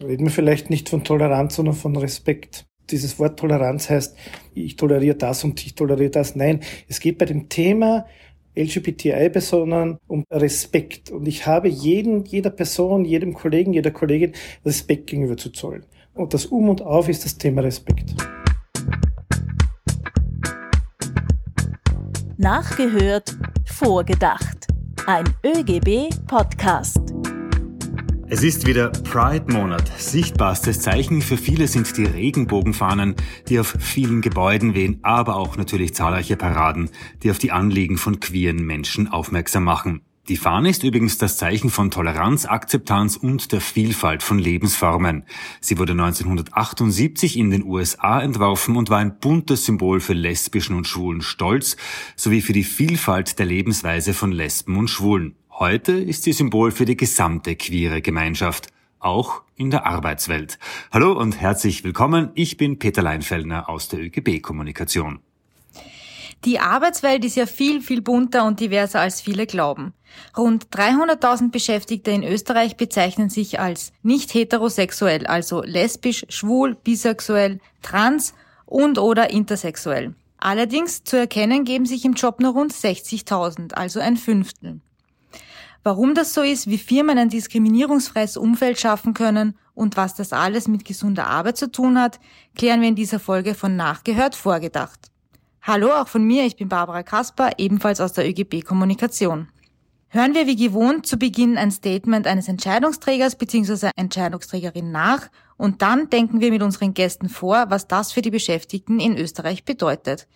Reden wir vielleicht nicht von Toleranz, sondern von Respekt. Dieses Wort Toleranz heißt, ich toleriere das und ich toleriere das. Nein, es geht bei dem Thema LGBTI-Personen um Respekt. Und ich habe jeden, jeder Person, jedem Kollegen, jeder Kollegin Respekt gegenüber zu zollen. Und das Um und Auf ist das Thema Respekt. Nachgehört, vorgedacht. Ein ÖGB-Podcast. Es ist wieder Pride-Monat. Sichtbarstes Zeichen für viele sind die Regenbogenfahnen, die auf vielen Gebäuden wehen, aber auch natürlich zahlreiche Paraden, die auf die Anliegen von queeren Menschen aufmerksam machen. Die Fahne ist übrigens das Zeichen von Toleranz, Akzeptanz und der Vielfalt von Lebensformen. Sie wurde 1978 in den USA entworfen und war ein buntes Symbol für lesbischen und schwulen Stolz sowie für die Vielfalt der Lebensweise von Lesben und Schwulen. Heute ist sie Symbol für die gesamte queere Gemeinschaft, auch in der Arbeitswelt. Hallo und herzlich willkommen. Ich bin Peter Leinfellner aus der ÖGB Kommunikation. Die Arbeitswelt ist ja viel, viel bunter und diverser als viele glauben. Rund 300.000 Beschäftigte in Österreich bezeichnen sich als nicht heterosexuell, also lesbisch, schwul, bisexuell, trans und oder intersexuell. Allerdings zu erkennen geben sich im Job nur rund 60.000, also ein Fünftel. Warum das so ist, wie Firmen ein diskriminierungsfreies Umfeld schaffen können und was das alles mit gesunder Arbeit zu tun hat, klären wir in dieser Folge von Nachgehört vorgedacht. Hallo auch von mir, ich bin Barbara Kasper, ebenfalls aus der ÖGB Kommunikation. Hören wir wie gewohnt zu Beginn ein Statement eines Entscheidungsträgers bzw. Entscheidungsträgerin nach und dann denken wir mit unseren Gästen vor, was das für die Beschäftigten in Österreich bedeutet.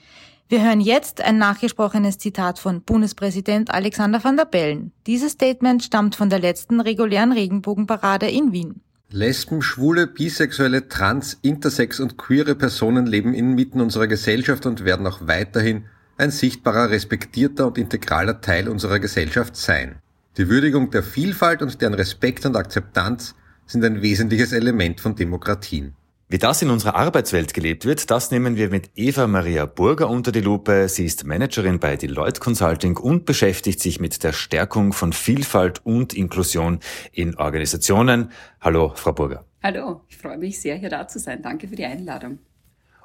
Wir hören jetzt ein nachgesprochenes Zitat von Bundespräsident Alexander van der Bellen. Dieses Statement stammt von der letzten regulären Regenbogenparade in Wien. Lesben, schwule, bisexuelle, trans, intersex und queere Personen leben inmitten unserer Gesellschaft und werden auch weiterhin ein sichtbarer, respektierter und integraler Teil unserer Gesellschaft sein. Die Würdigung der Vielfalt und deren Respekt und Akzeptanz sind ein wesentliches Element von Demokratien. Wie das in unserer Arbeitswelt gelebt wird, das nehmen wir mit Eva Maria Burger unter die Lupe. Sie ist Managerin bei Deloitte Consulting und beschäftigt sich mit der Stärkung von Vielfalt und Inklusion in Organisationen. Hallo, Frau Burger. Hallo, ich freue mich sehr, hier da zu sein. Danke für die Einladung.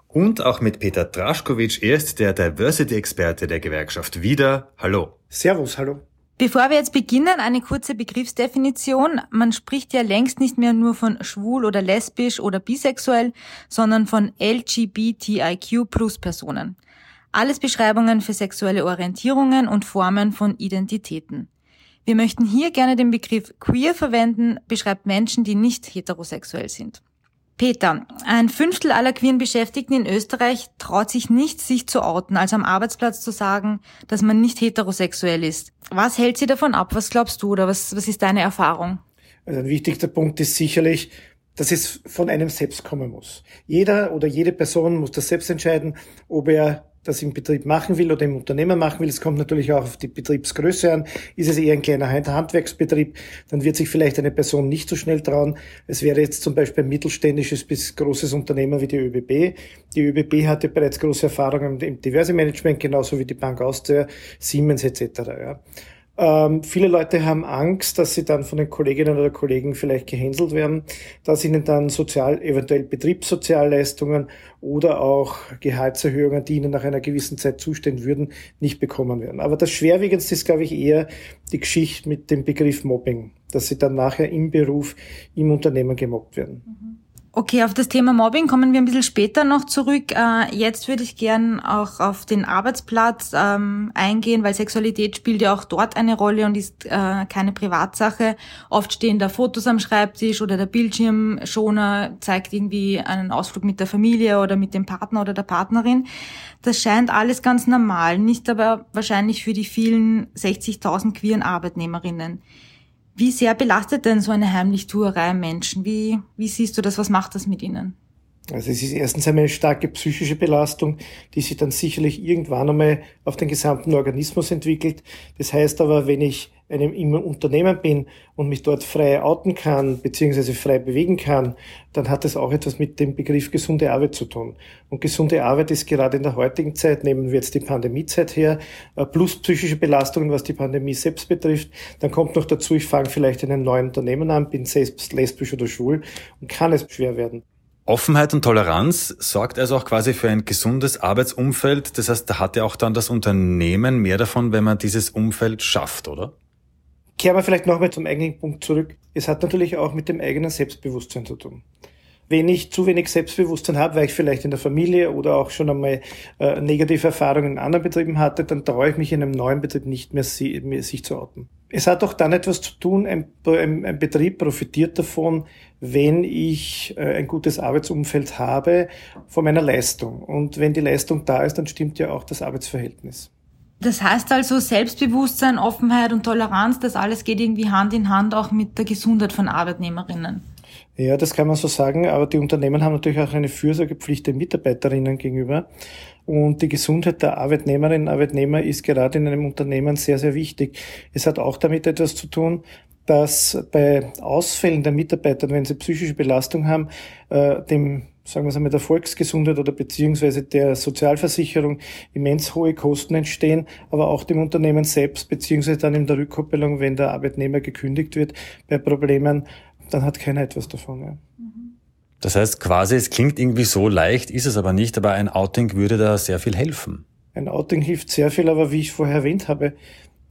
Und auch mit Peter Draschkowitsch. Er ist der Diversity-Experte der Gewerkschaft Wieder. Hallo. Servus, hallo. Bevor wir jetzt beginnen, eine kurze Begriffsdefinition. Man spricht ja längst nicht mehr nur von schwul oder lesbisch oder bisexuell, sondern von LGBTIQ plus Personen. Alles Beschreibungen für sexuelle Orientierungen und Formen von Identitäten. Wir möchten hier gerne den Begriff queer verwenden, beschreibt Menschen, die nicht heterosexuell sind. Peter, ein Fünftel aller queeren Beschäftigten in Österreich traut sich nicht, sich zu outen, also am Arbeitsplatz zu sagen, dass man nicht heterosexuell ist. Was hält sie davon ab? Was glaubst du oder was, was ist deine Erfahrung? Also ein wichtigster Punkt ist sicherlich, dass es von einem selbst kommen muss. Jeder oder jede Person muss das selbst entscheiden, ob er das im Betrieb machen will oder im Unternehmen machen will. Es kommt natürlich auch auf die Betriebsgröße an. Ist es eher ein kleiner Handwerksbetrieb, dann wird sich vielleicht eine Person nicht so schnell trauen. Es wäre jetzt zum Beispiel ein mittelständisches bis großes Unternehmen wie die ÖBB. Die ÖBB hatte bereits große Erfahrungen im Diverse Management, genauso wie die Bank Austria, Siemens etc. Ja. Ähm, viele Leute haben Angst, dass sie dann von den Kolleginnen oder Kollegen vielleicht gehänselt werden, dass ihnen dann sozial, eventuell Betriebssozialleistungen oder auch Gehaltserhöhungen, die ihnen nach einer gewissen Zeit zustehen würden, nicht bekommen werden. Aber das Schwerwiegendste ist, glaube ich, eher die Geschichte mit dem Begriff Mobbing, dass sie dann nachher im Beruf, im Unternehmen gemobbt werden. Mhm. Okay, auf das Thema Mobbing kommen wir ein bisschen später noch zurück. Äh, jetzt würde ich gern auch auf den Arbeitsplatz ähm, eingehen, weil Sexualität spielt ja auch dort eine Rolle und ist äh, keine Privatsache. Oft stehen da Fotos am Schreibtisch oder der Bildschirmschoner zeigt irgendwie einen Ausflug mit der Familie oder mit dem Partner oder der Partnerin. Das scheint alles ganz normal, nicht aber wahrscheinlich für die vielen 60.000 queeren Arbeitnehmerinnen. Wie sehr belastet denn so eine Heimlichtuerei Menschen? Wie, wie siehst du das? Was macht das mit ihnen? Also es ist erstens einmal eine starke psychische Belastung, die sich dann sicherlich irgendwann einmal auf den gesamten Organismus entwickelt. Das heißt aber, wenn ich einem im Unternehmen bin und mich dort frei outen kann, beziehungsweise frei bewegen kann, dann hat das auch etwas mit dem Begriff gesunde Arbeit zu tun. Und gesunde Arbeit ist gerade in der heutigen Zeit, nehmen wir jetzt die Pandemiezeit her, äh, plus psychische Belastungen, was die Pandemie selbst betrifft. Dann kommt noch dazu, ich fange vielleicht in einem neuen Unternehmen an, bin selbst lesbisch oder schwul und kann es schwer werden. Offenheit und Toleranz sorgt also auch quasi für ein gesundes Arbeitsumfeld. Das heißt, da hat ja auch dann das Unternehmen mehr davon, wenn man dieses Umfeld schafft, oder? Kehren wir vielleicht nochmal zum eigentlichen Punkt zurück. Es hat natürlich auch mit dem eigenen Selbstbewusstsein zu tun. Wenn ich zu wenig Selbstbewusstsein habe, weil ich vielleicht in der Familie oder auch schon einmal äh, negative Erfahrungen in anderen Betrieben hatte, dann traue ich mich in einem neuen Betrieb nicht mehr, sie, mehr sich zu outen. Es hat auch dann etwas zu tun, ein, ein, ein Betrieb profitiert davon, wenn ich äh, ein gutes Arbeitsumfeld habe von meiner Leistung. Und wenn die Leistung da ist, dann stimmt ja auch das Arbeitsverhältnis. Das heißt also Selbstbewusstsein, Offenheit und Toleranz, das alles geht irgendwie Hand in Hand auch mit der Gesundheit von Arbeitnehmerinnen. Ja, das kann man so sagen, aber die Unternehmen haben natürlich auch eine Fürsorgepflicht den Mitarbeiterinnen gegenüber. Und die Gesundheit der Arbeitnehmerinnen und Arbeitnehmer ist gerade in einem Unternehmen sehr, sehr wichtig. Es hat auch damit etwas zu tun, dass bei Ausfällen der Mitarbeiter, wenn sie psychische Belastung haben, äh, dem sagen wir es einmal, der Volksgesundheit oder beziehungsweise der Sozialversicherung immens hohe Kosten entstehen, aber auch dem Unternehmen selbst, beziehungsweise dann in der Rückkoppelung, wenn der Arbeitnehmer gekündigt wird bei Problemen, dann hat keiner etwas davon. Ja. Das heißt quasi, es klingt irgendwie so leicht, ist es aber nicht, aber ein Outing würde da sehr viel helfen. Ein Outing hilft sehr viel, aber wie ich vorher erwähnt habe,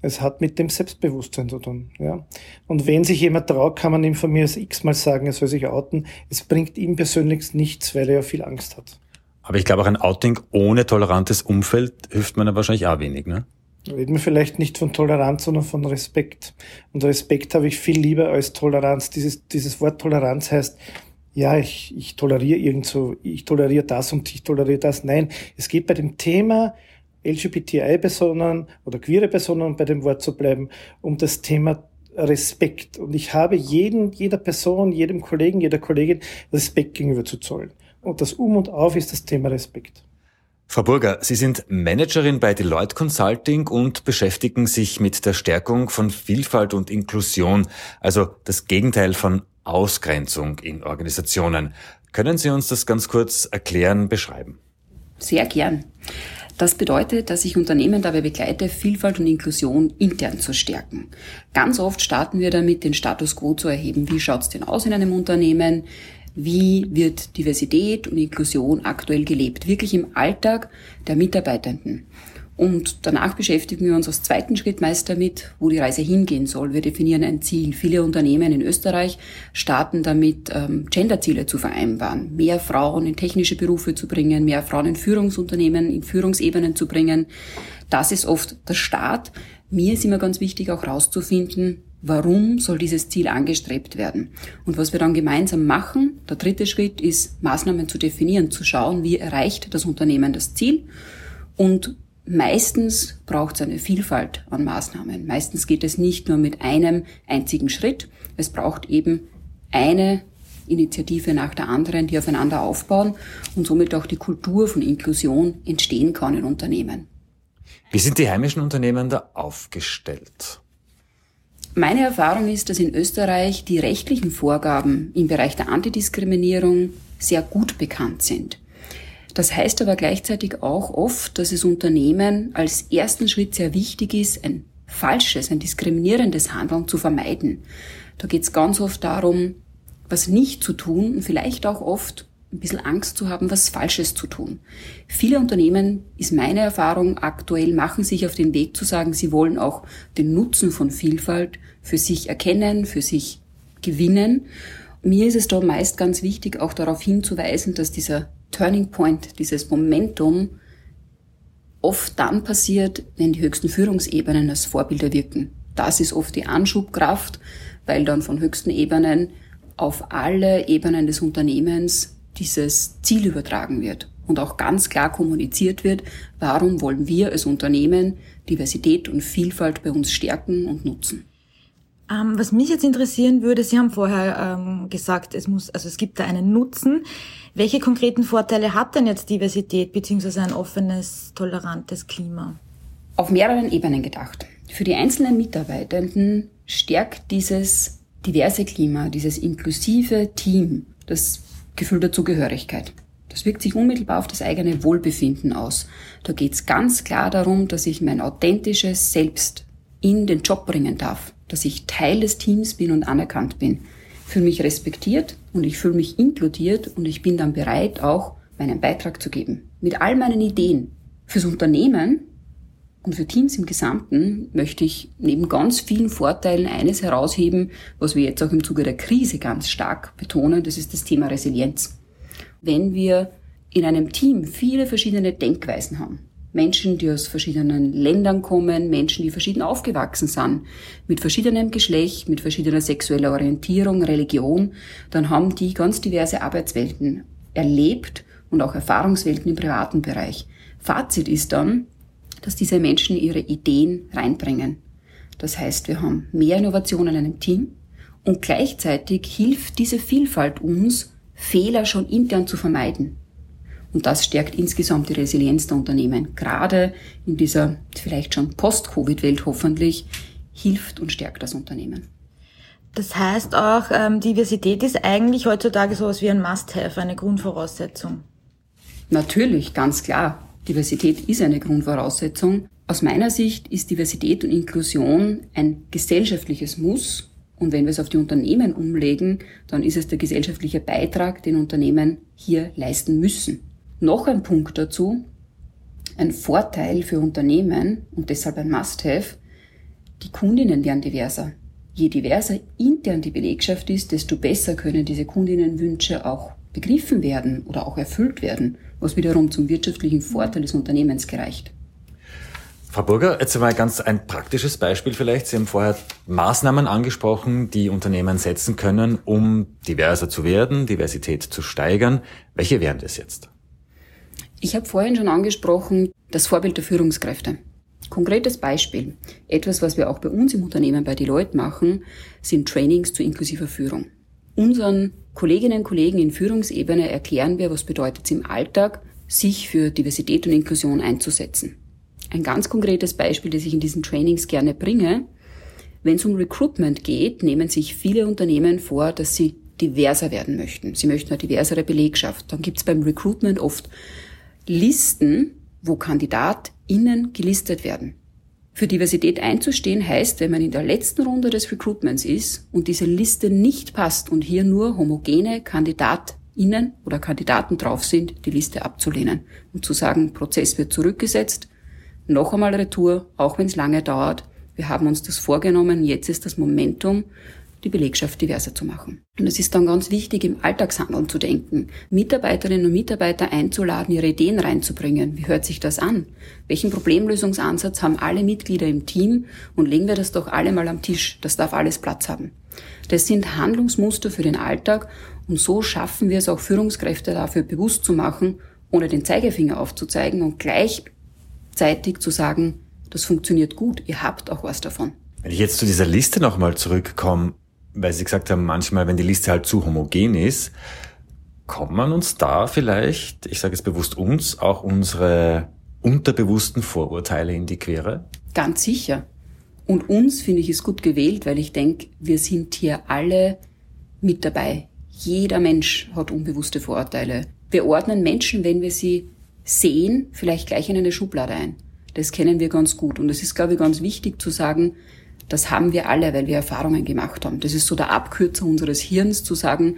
es hat mit dem Selbstbewusstsein zu tun. Ja. Und wenn sich jemand traut, kann man ihm von mir als x-mal sagen, er soll sich outen. Es bringt ihm persönlich nichts, weil er ja viel Angst hat. Aber ich glaube, auch ein Outing ohne tolerantes Umfeld hilft man ja wahrscheinlich auch wenig, ne? Reden wir vielleicht nicht von Toleranz, sondern von Respekt. Und Respekt habe ich viel lieber als Toleranz. Dieses, dieses Wort Toleranz heißt, ja, ich, ich toleriere irgend so, ich toleriere das und ich toleriere das. Nein, es geht bei dem Thema LGBTI-Personen oder queere Personen, um bei dem Wort zu bleiben, um das Thema Respekt. Und ich habe jeden, jeder Person, jedem Kollegen, jeder Kollegin Respekt gegenüber zu zollen. Und das Um und Auf ist das Thema Respekt. Frau Burger, Sie sind Managerin bei Deloitte Consulting und beschäftigen sich mit der Stärkung von Vielfalt und Inklusion, also das Gegenteil von Ausgrenzung in Organisationen. Können Sie uns das ganz kurz erklären, beschreiben? Sehr gern. Das bedeutet, dass ich Unternehmen dabei begleite, Vielfalt und Inklusion intern zu stärken. Ganz oft starten wir damit, den Status quo zu erheben. Wie schaut's denn aus in einem Unternehmen? Wie wird Diversität und Inklusion aktuell gelebt? Wirklich im Alltag der Mitarbeitenden. Und danach beschäftigen wir uns als zweiten Schritt meist damit, wo die Reise hingehen soll. Wir definieren ein Ziel. Viele Unternehmen in Österreich starten damit, ähm, Genderziele zu vereinbaren, mehr Frauen in technische Berufe zu bringen, mehr Frauen in Führungsunternehmen, in Führungsebenen zu bringen. Das ist oft der Start. Mir ist immer ganz wichtig, auch herauszufinden, warum soll dieses Ziel angestrebt werden. Und was wir dann gemeinsam machen, der dritte Schritt ist, Maßnahmen zu definieren, zu schauen, wie erreicht das Unternehmen das Ziel und Meistens braucht es eine Vielfalt an Maßnahmen. Meistens geht es nicht nur mit einem einzigen Schritt. Es braucht eben eine Initiative nach der anderen, die aufeinander aufbauen und somit auch die Kultur von Inklusion entstehen kann in Unternehmen. Wie sind die heimischen Unternehmen da aufgestellt? Meine Erfahrung ist, dass in Österreich die rechtlichen Vorgaben im Bereich der Antidiskriminierung sehr gut bekannt sind. Das heißt aber gleichzeitig auch oft, dass es Unternehmen als ersten Schritt sehr wichtig ist, ein falsches, ein diskriminierendes Handeln zu vermeiden. Da geht es ganz oft darum, was nicht zu tun und vielleicht auch oft ein bisschen Angst zu haben, was Falsches zu tun. Viele Unternehmen, ist meine Erfahrung aktuell, machen sich auf den Weg zu sagen, sie wollen auch den Nutzen von Vielfalt für sich erkennen, für sich gewinnen. Mir ist es da meist ganz wichtig, auch darauf hinzuweisen, dass dieser Turning Point, dieses Momentum oft dann passiert, wenn die höchsten Führungsebenen als Vorbilder wirken. Das ist oft die Anschubkraft, weil dann von höchsten Ebenen auf alle Ebenen des Unternehmens dieses Ziel übertragen wird und auch ganz klar kommuniziert wird, warum wollen wir als Unternehmen Diversität und Vielfalt bei uns stärken und nutzen. Ähm, was mich jetzt interessieren würde, Sie haben vorher ähm, gesagt, es muss, also es gibt da einen Nutzen. Welche konkreten Vorteile hat denn jetzt Diversität beziehungsweise ein offenes, tolerantes Klima? Auf mehreren Ebenen gedacht. Für die einzelnen Mitarbeitenden stärkt dieses diverse Klima, dieses inklusive Team, das Gefühl der Zugehörigkeit. Das wirkt sich unmittelbar auf das eigene Wohlbefinden aus. Da geht es ganz klar darum, dass ich mein authentisches Selbst in den Job bringen darf, dass ich Teil des Teams bin und anerkannt bin. Ich fühle mich respektiert und ich fühle mich inkludiert und ich bin dann bereit, auch meinen Beitrag zu geben. Mit all meinen Ideen. Fürs Unternehmen und für Teams im Gesamten möchte ich neben ganz vielen Vorteilen eines herausheben, was wir jetzt auch im Zuge der Krise ganz stark betonen, das ist das Thema Resilienz. Wenn wir in einem Team viele verschiedene Denkweisen haben, Menschen, die aus verschiedenen Ländern kommen, Menschen, die verschieden aufgewachsen sind, mit verschiedenem Geschlecht, mit verschiedener sexueller Orientierung, Religion, dann haben die ganz diverse Arbeitswelten erlebt und auch Erfahrungswelten im privaten Bereich. Fazit ist dann, dass diese Menschen ihre Ideen reinbringen. Das heißt, wir haben mehr Innovation in einem Team und gleichzeitig hilft diese Vielfalt uns, Fehler schon intern zu vermeiden. Und das stärkt insgesamt die Resilienz der Unternehmen. Gerade in dieser vielleicht schon Post-Covid-Welt hoffentlich hilft und stärkt das Unternehmen. Das heißt auch, ähm, Diversität ist eigentlich heutzutage sowas wie ein Must-Have, eine Grundvoraussetzung. Natürlich, ganz klar. Diversität ist eine Grundvoraussetzung. Aus meiner Sicht ist Diversität und Inklusion ein gesellschaftliches Muss. Und wenn wir es auf die Unternehmen umlegen, dann ist es der gesellschaftliche Beitrag, den Unternehmen hier leisten müssen. Noch ein Punkt dazu, ein Vorteil für Unternehmen und deshalb ein Must-Have, die Kundinnen werden diverser. Je diverser intern die Belegschaft ist, desto besser können diese Kundinnenwünsche auch begriffen werden oder auch erfüllt werden, was wiederum zum wirtschaftlichen Vorteil des Unternehmens gereicht. Frau Burger, jetzt einmal ganz ein praktisches Beispiel vielleicht. Sie haben vorher Maßnahmen angesprochen, die Unternehmen setzen können, um diverser zu werden, Diversität zu steigern. Welche wären das jetzt? Ich habe vorhin schon angesprochen, das Vorbild der Führungskräfte. Konkretes Beispiel. Etwas, was wir auch bei uns im Unternehmen bei Deloitte machen, sind Trainings zu inklusiver Führung. Unseren Kolleginnen und Kollegen in Führungsebene erklären wir, was bedeutet es im Alltag, sich für Diversität und Inklusion einzusetzen. Ein ganz konkretes Beispiel, das ich in diesen Trainings gerne bringe. Wenn es um Recruitment geht, nehmen sich viele Unternehmen vor, dass sie diverser werden möchten. Sie möchten eine diversere Belegschaft. Dann gibt es beim Recruitment oft Listen, wo KandidatInnen gelistet werden. Für Diversität einzustehen heißt, wenn man in der letzten Runde des Recruitments ist und diese Liste nicht passt und hier nur homogene KandidatInnen oder Kandidaten drauf sind, die Liste abzulehnen und zu sagen, Prozess wird zurückgesetzt, noch einmal Retour, auch wenn es lange dauert. Wir haben uns das vorgenommen, jetzt ist das Momentum, die Belegschaft diverser zu machen. Und es ist dann ganz wichtig, im Alltagshandeln zu denken, Mitarbeiterinnen und Mitarbeiter einzuladen, ihre Ideen reinzubringen. Wie hört sich das an? Welchen Problemlösungsansatz haben alle Mitglieder im Team? Und legen wir das doch alle mal am Tisch. Das darf alles Platz haben. Das sind Handlungsmuster für den Alltag und so schaffen wir es auch Führungskräfte dafür bewusst zu machen, ohne den Zeigefinger aufzuzeigen und gleichzeitig zu sagen, das funktioniert gut, ihr habt auch was davon. Wenn ich jetzt zu dieser Liste nochmal zurückkomme, weil Sie gesagt haben, manchmal, wenn die Liste halt zu homogen ist, kommt man uns da vielleicht, ich sage es bewusst uns, auch unsere unterbewussten Vorurteile in die Quere? Ganz sicher. Und uns finde ich es gut gewählt, weil ich denke, wir sind hier alle mit dabei. Jeder Mensch hat unbewusste Vorurteile. Wir ordnen Menschen, wenn wir sie sehen, vielleicht gleich in eine Schublade ein. Das kennen wir ganz gut. Und es ist, glaube ich, ganz wichtig zu sagen, das haben wir alle, weil wir Erfahrungen gemacht haben. Das ist so der Abkürzer unseres Hirns zu sagen,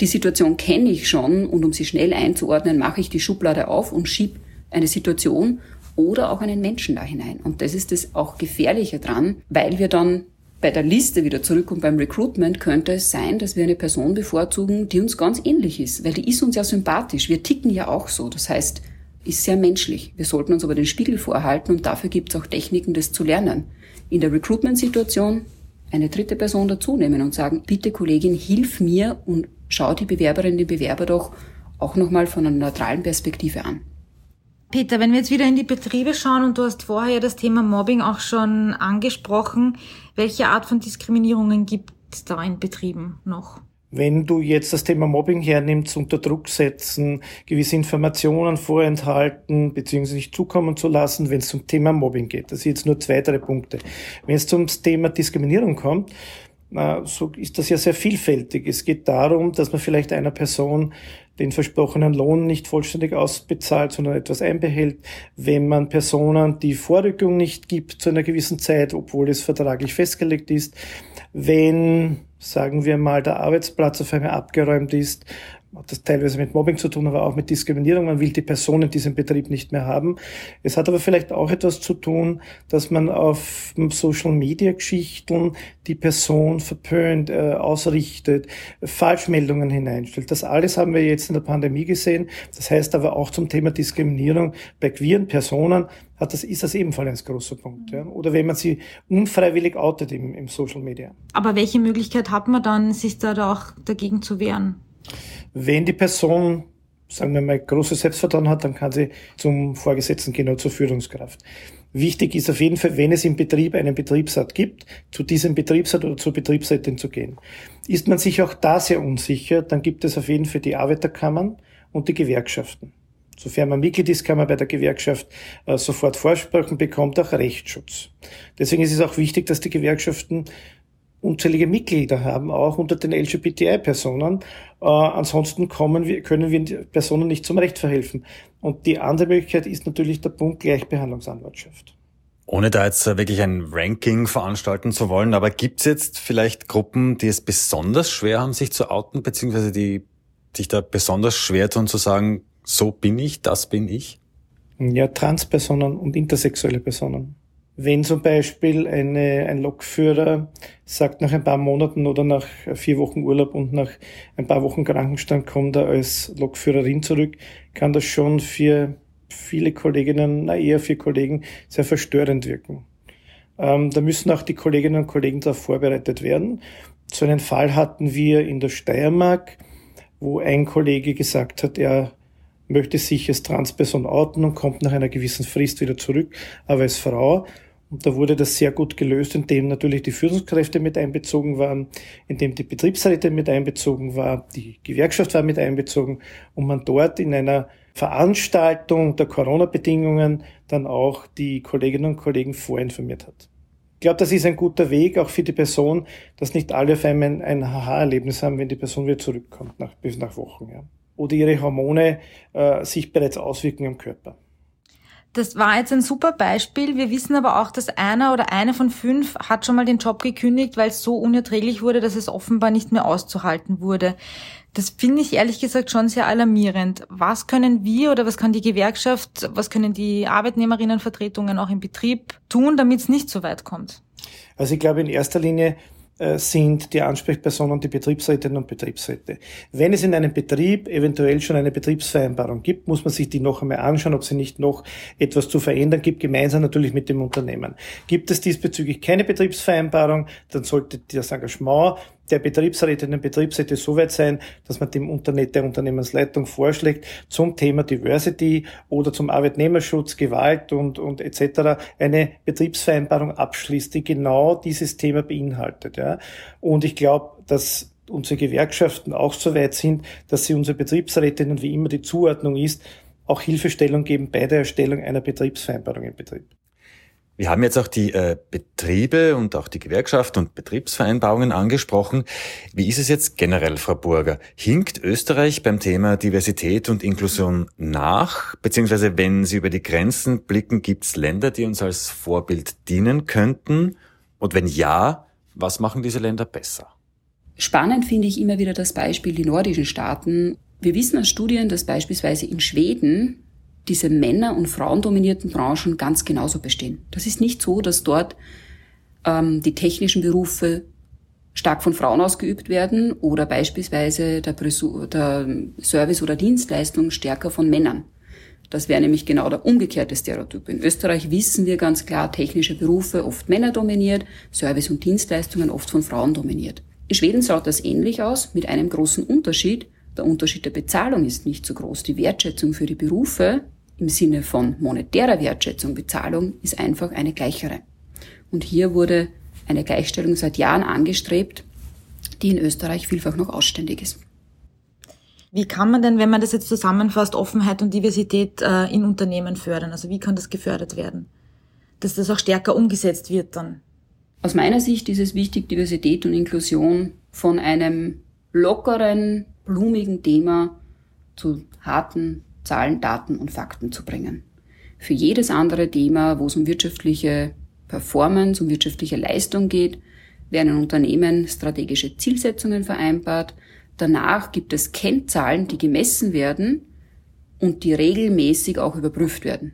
die Situation kenne ich schon und um sie schnell einzuordnen, mache ich die Schublade auf und schiebe eine Situation oder auch einen Menschen da hinein. Und das ist das auch Gefährliche dran, weil wir dann bei der Liste wieder zurück und beim Recruitment könnte es sein, dass wir eine Person bevorzugen, die uns ganz ähnlich ist, weil die ist uns ja sympathisch. Wir ticken ja auch so. Das heißt, ist sehr menschlich. Wir sollten uns aber den Spiegel vorhalten und dafür gibt es auch Techniken, das zu lernen in der Recruitment-Situation eine dritte Person dazunehmen und sagen, bitte Kollegin, hilf mir und schau die Bewerberin, den Bewerber doch auch nochmal von einer neutralen Perspektive an. Peter, wenn wir jetzt wieder in die Betriebe schauen und du hast vorher das Thema Mobbing auch schon angesprochen, welche Art von Diskriminierungen gibt es da in Betrieben noch? Wenn du jetzt das Thema Mobbing hernimmst, unter Druck setzen, gewisse Informationen vorenthalten bzw. nicht zukommen zu lassen, wenn es zum Thema Mobbing geht. Das sind jetzt nur zwei, drei Punkte. Wenn es zum Thema Diskriminierung kommt, so ist das ja sehr vielfältig. Es geht darum, dass man vielleicht einer Person den versprochenen Lohn nicht vollständig ausbezahlt, sondern etwas einbehält. Wenn man Personen die Vorrückung nicht gibt zu einer gewissen Zeit, obwohl es vertraglich festgelegt ist. Wenn sagen wir mal, der Arbeitsplatz auf einmal abgeräumt ist, hat das teilweise mit Mobbing zu tun, aber auch mit Diskriminierung. Man will die Person in diesem Betrieb nicht mehr haben. Es hat aber vielleicht auch etwas zu tun, dass man auf Social Media Geschichten die Person verpönt, äh, ausrichtet, Falschmeldungen hineinstellt. Das alles haben wir jetzt in der Pandemie gesehen. Das heißt aber auch zum Thema Diskriminierung bei queeren Personen hat das, ist das ebenfalls ein großer Punkt. Ja? Oder wenn man sie unfreiwillig outet im, im Social Media. Aber welche Möglichkeit hat man dann, sich da auch dagegen zu wehren? Wenn die Person, sagen wir mal, großes Selbstvertrauen hat, dann kann sie zum Vorgesetzten gehen oder zur Führungskraft. Wichtig ist auf jeden Fall, wenn es im Betrieb einen Betriebsrat gibt, zu diesem Betriebsrat oder zur Betriebsrätin zu gehen. Ist man sich auch da sehr unsicher, dann gibt es auf jeden Fall die Arbeiterkammern und die Gewerkschaften. Sofern man Mitglied ist, kann man bei der Gewerkschaft äh, sofort Vorsprachen bekommt, auch Rechtsschutz. Deswegen ist es auch wichtig, dass die Gewerkschaften unzählige Mitglieder haben, auch unter den LGBTI-Personen. Äh, ansonsten kommen wir, können wir Personen nicht zum Recht verhelfen. Und die andere Möglichkeit ist natürlich der Punkt Gleichbehandlungsanwaltschaft. Ohne da jetzt wirklich ein Ranking veranstalten zu wollen, aber gibt es jetzt vielleicht Gruppen, die es besonders schwer haben, sich zu outen, beziehungsweise die sich da besonders schwer tun zu sagen, so bin ich, das bin ich? Ja, Transpersonen und intersexuelle Personen. Wenn zum Beispiel eine, ein Lokführer sagt, nach ein paar Monaten oder nach vier Wochen Urlaub und nach ein paar Wochen Krankenstand kommt er als Lokführerin zurück, kann das schon für viele Kolleginnen, na eher für Kollegen, sehr verstörend wirken. Ähm, da müssen auch die Kolleginnen und Kollegen darauf vorbereitet werden. So einen Fall hatten wir in der Steiermark, wo ein Kollege gesagt hat, er möchte sich als Transperson outen und kommt nach einer gewissen Frist wieder zurück, aber als Frau. Und da wurde das sehr gut gelöst, indem natürlich die Führungskräfte mit einbezogen waren, indem die Betriebsräte mit einbezogen war, die Gewerkschaft war mit einbezogen und man dort in einer Veranstaltung der Corona-Bedingungen dann auch die Kolleginnen und Kollegen vorinformiert hat. Ich glaube, das ist ein guter Weg, auch für die Person, dass nicht alle auf einmal ein Haha-Erlebnis haben, wenn die Person wieder zurückkommt, nach, bis nach Wochen. Ja oder ihre Hormone äh, sich bereits auswirken am Körper. Das war jetzt ein super Beispiel. Wir wissen aber auch, dass einer oder eine von fünf hat schon mal den Job gekündigt, weil es so unerträglich wurde, dass es offenbar nicht mehr auszuhalten wurde. Das finde ich ehrlich gesagt schon sehr alarmierend. Was können wir oder was kann die Gewerkschaft, was können die Arbeitnehmerinnenvertretungen auch im Betrieb tun, damit es nicht so weit kommt? Also ich glaube in erster Linie sind die Ansprechpersonen die Betriebsrätinnen und Betriebsräte. Wenn es in einem Betrieb eventuell schon eine Betriebsvereinbarung gibt, muss man sich die noch einmal anschauen, ob sie nicht noch etwas zu verändern gibt, gemeinsam natürlich mit dem Unternehmen. Gibt es diesbezüglich keine Betriebsvereinbarung, dann sollte das Engagement der Betriebsrätinnen und Betriebsräte so weit sein, dass man dem Unternehmen, der Unternehmensleitung vorschlägt, zum Thema Diversity oder zum Arbeitnehmerschutz, Gewalt und, und etc. eine Betriebsvereinbarung abschließt, die genau dieses Thema beinhaltet. Ja. Und ich glaube, dass unsere Gewerkschaften auch so weit sind, dass sie unsere Betriebsrätinnen, wie immer die Zuordnung ist, auch Hilfestellung geben bei der Erstellung einer Betriebsvereinbarung im Betrieb. Wir haben jetzt auch die äh, Betriebe und auch die Gewerkschaft und Betriebsvereinbarungen angesprochen. Wie ist es jetzt generell, Frau Burger? Hinkt Österreich beim Thema Diversität und Inklusion nach? Beziehungsweise wenn Sie über die Grenzen blicken, gibt es Länder, die uns als Vorbild dienen könnten? Und wenn ja, was machen diese Länder besser? Spannend finde ich immer wieder das Beispiel die nordischen Staaten. Wir wissen aus Studien, dass beispielsweise in Schweden diese Männer- und Frauendominierten Branchen ganz genauso bestehen. Das ist nicht so, dass dort ähm, die technischen Berufe stark von Frauen ausgeübt werden oder beispielsweise der, der Service oder Dienstleistung stärker von Männern. Das wäre nämlich genau der umgekehrte Stereotyp. In Österreich wissen wir ganz klar, technische Berufe oft Männer dominiert, Service und Dienstleistungen oft von Frauen dominiert. In Schweden schaut das ähnlich aus, mit einem großen Unterschied. Der Unterschied der Bezahlung ist nicht so groß. Die Wertschätzung für die Berufe im Sinne von monetärer Wertschätzung, Bezahlung, ist einfach eine gleichere. Und hier wurde eine Gleichstellung seit Jahren angestrebt, die in Österreich vielfach noch ausständig ist. Wie kann man denn, wenn man das jetzt zusammenfasst, Offenheit und Diversität äh, in Unternehmen fördern? Also wie kann das gefördert werden? Dass das auch stärker umgesetzt wird dann? Aus meiner Sicht ist es wichtig, Diversität und Inklusion von einem lockeren, blumigen Thema zu harten Zahlen, Daten und Fakten zu bringen. Für jedes andere Thema, wo es um wirtschaftliche Performance, um wirtschaftliche Leistung geht, werden in Unternehmen strategische Zielsetzungen vereinbart. Danach gibt es Kennzahlen, die gemessen werden und die regelmäßig auch überprüft werden.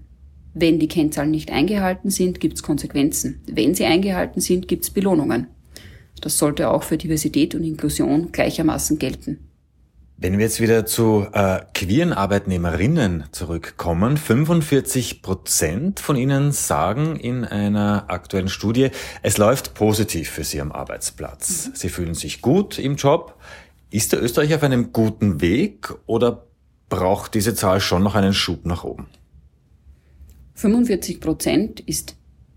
Wenn die Kennzahlen nicht eingehalten sind, gibt es Konsequenzen. Wenn sie eingehalten sind, gibt es Belohnungen. Das sollte auch für Diversität und Inklusion gleichermaßen gelten. Wenn wir jetzt wieder zu äh, queeren Arbeitnehmerinnen zurückkommen, 45 Prozent von ihnen sagen in einer aktuellen Studie, es läuft positiv für sie am Arbeitsplatz. Mhm. Sie fühlen sich gut im Job. Ist der Österreich auf einem guten Weg oder braucht diese Zahl schon noch einen Schub nach oben? 45 Prozent ist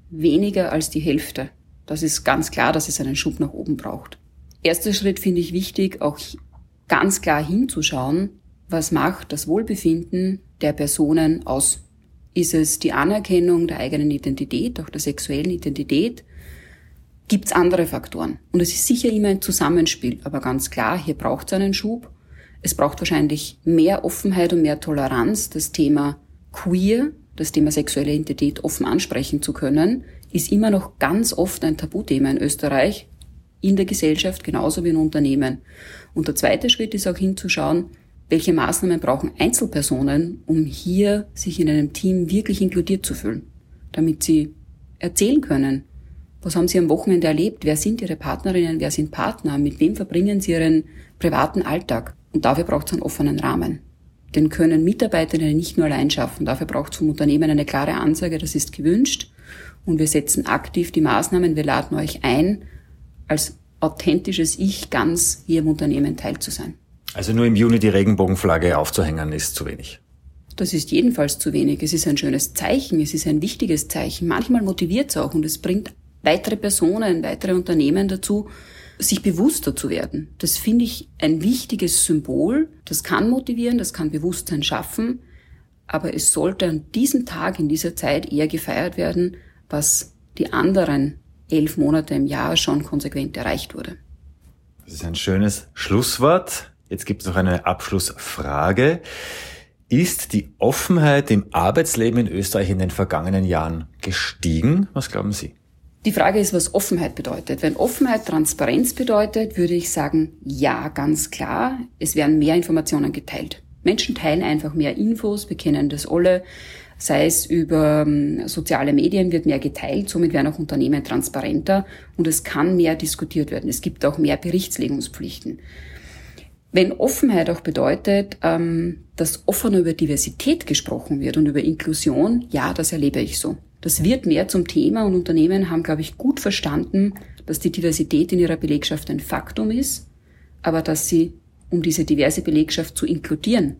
weniger als die Hälfte. Das ist ganz klar, dass es einen Schub nach oben braucht. Erster Schritt finde ich wichtig, auch ganz klar hinzuschauen, was macht das Wohlbefinden der Personen aus. Ist es die Anerkennung der eigenen Identität, auch der sexuellen Identität? Gibt es andere Faktoren? Und es ist sicher immer ein Zusammenspiel, aber ganz klar, hier braucht es einen Schub. Es braucht wahrscheinlich mehr Offenheit und mehr Toleranz, das Thema queer, das Thema sexuelle Identität offen ansprechen zu können, ist immer noch ganz oft ein Tabuthema in Österreich, in der Gesellschaft genauso wie in Unternehmen. Und der zweite Schritt ist auch hinzuschauen, welche Maßnahmen brauchen Einzelpersonen, um hier sich in einem Team wirklich inkludiert zu fühlen, damit sie erzählen können, was haben sie am Wochenende erlebt, wer sind ihre Partnerinnen, wer sind Partner, mit wem verbringen sie ihren privaten Alltag. Und dafür braucht es einen offenen Rahmen. Den können Mitarbeiterinnen nicht nur allein schaffen. Dafür braucht es vom Unternehmen eine klare Ansage, das ist gewünscht. Und wir setzen aktiv die Maßnahmen. Wir laden euch ein, als authentisches Ich ganz hier im Unternehmen teil zu sein. Also nur im Juni die Regenbogenflagge aufzuhängen ist zu wenig. Das ist jedenfalls zu wenig. Es ist ein schönes Zeichen, es ist ein wichtiges Zeichen. Manchmal motiviert es auch und es bringt weitere Personen, weitere Unternehmen dazu, sich bewusster zu werden. Das finde ich ein wichtiges Symbol. Das kann motivieren, das kann Bewusstsein schaffen. Aber es sollte an diesem Tag, in dieser Zeit eher gefeiert werden, was die anderen elf Monate im Jahr schon konsequent erreicht wurde. Das ist ein schönes Schlusswort. Jetzt gibt es noch eine Abschlussfrage. Ist die Offenheit im Arbeitsleben in Österreich in den vergangenen Jahren gestiegen? Was glauben Sie? Die Frage ist, was Offenheit bedeutet. Wenn Offenheit Transparenz bedeutet, würde ich sagen, ja, ganz klar. Es werden mehr Informationen geteilt. Menschen teilen einfach mehr Infos. Wir kennen das alle sei es über ähm, soziale Medien, wird mehr geteilt, somit werden auch Unternehmen transparenter und es kann mehr diskutiert werden. Es gibt auch mehr Berichtslegungspflichten. Wenn Offenheit auch bedeutet, ähm, dass offener über Diversität gesprochen wird und über Inklusion, ja, das erlebe ich so. Das wird mehr zum Thema und Unternehmen haben, glaube ich, gut verstanden, dass die Diversität in ihrer Belegschaft ein Faktum ist, aber dass sie, um diese diverse Belegschaft zu inkludieren,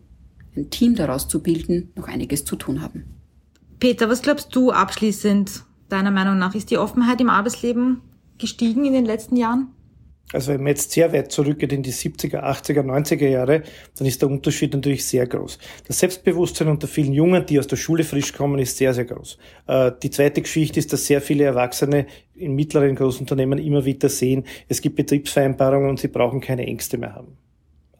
ein Team daraus zu bilden, noch einiges zu tun haben. Peter, was glaubst du abschließend, deiner Meinung nach, ist die Offenheit im Arbeitsleben gestiegen in den letzten Jahren? Also wenn man jetzt sehr weit zurückgeht in die 70er, 80er, 90er Jahre, dann ist der Unterschied natürlich sehr groß. Das Selbstbewusstsein unter vielen Jungen, die aus der Schule frisch kommen, ist sehr, sehr groß. Äh, die zweite Geschichte ist, dass sehr viele Erwachsene in mittleren Großunternehmen immer wieder sehen, es gibt Betriebsvereinbarungen und sie brauchen keine Ängste mehr haben.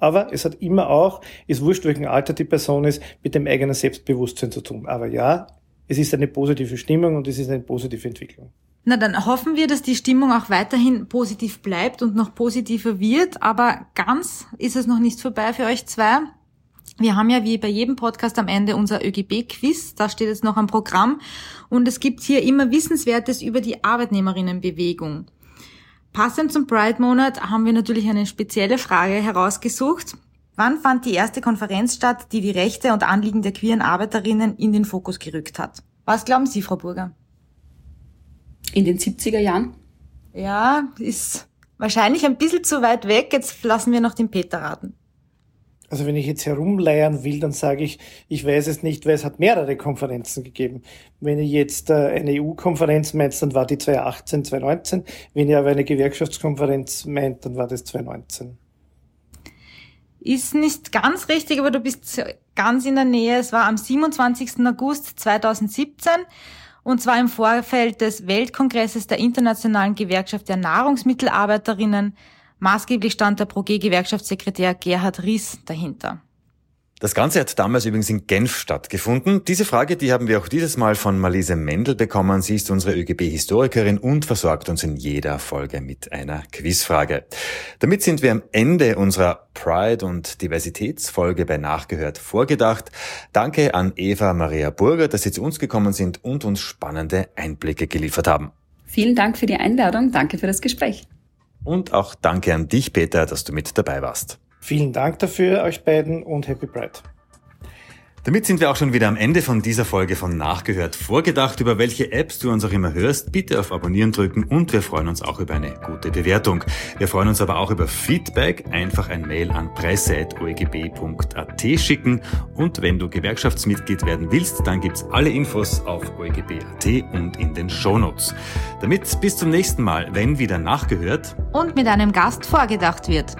Aber es hat immer auch, ist wurscht, welchen Alter die Person ist, mit dem eigenen Selbstbewusstsein zu tun. Aber ja, es ist eine positive Stimmung und es ist eine positive Entwicklung. Na, dann hoffen wir, dass die Stimmung auch weiterhin positiv bleibt und noch positiver wird. Aber ganz ist es noch nicht vorbei für euch zwei. Wir haben ja wie bei jedem Podcast am Ende unser ÖGB-Quiz. Da steht jetzt noch am Programm. Und es gibt hier immer Wissenswertes über die Arbeitnehmerinnenbewegung. Passend zum Pride-Monat haben wir natürlich eine spezielle Frage herausgesucht. Wann fand die erste Konferenz statt, die die Rechte und Anliegen der queeren Arbeiterinnen in den Fokus gerückt hat? Was glauben Sie, Frau Burger? In den 70er Jahren? Ja, ist wahrscheinlich ein bisschen zu weit weg. Jetzt lassen wir noch den Peter raten. Also wenn ich jetzt herumleiern will, dann sage ich, ich weiß es nicht, weil es hat mehrere Konferenzen gegeben. Wenn ich jetzt äh, eine EU-Konferenz meint, dann war die 2018, 2019. Wenn ihr aber eine Gewerkschaftskonferenz meint, dann war das 2019. Ist nicht ganz richtig, aber du bist ganz in der Nähe. Es war am 27. August 2017 und zwar im Vorfeld des Weltkongresses der Internationalen Gewerkschaft der Nahrungsmittelarbeiterinnen. Maßgeblich stand der ProG-Gewerkschaftssekretär Gerhard Ries dahinter. Das Ganze hat damals übrigens in Genf stattgefunden. Diese Frage, die haben wir auch dieses Mal von Malise Mendel bekommen. Sie ist unsere ÖGB-Historikerin und versorgt uns in jeder Folge mit einer Quizfrage. Damit sind wir am Ende unserer Pride- und Diversitätsfolge bei Nachgehört vorgedacht. Danke an Eva Maria Burger, dass Sie zu uns gekommen sind und uns spannende Einblicke geliefert haben. Vielen Dank für die Einladung. Danke für das Gespräch. Und auch danke an dich, Peter, dass du mit dabei warst. Vielen Dank dafür, euch beiden und Happy Pride. Damit sind wir auch schon wieder am Ende von dieser Folge von Nachgehört vorgedacht. Über welche Apps du uns auch immer hörst, bitte auf Abonnieren drücken und wir freuen uns auch über eine gute Bewertung. Wir freuen uns aber auch über Feedback. Einfach ein Mail an presse.oegb.at schicken und wenn du Gewerkschaftsmitglied werden willst, dann gibt's alle Infos auf oegb.at und in den Shownotes. Damit bis zum nächsten Mal, wenn wieder nachgehört und mit einem Gast vorgedacht wird.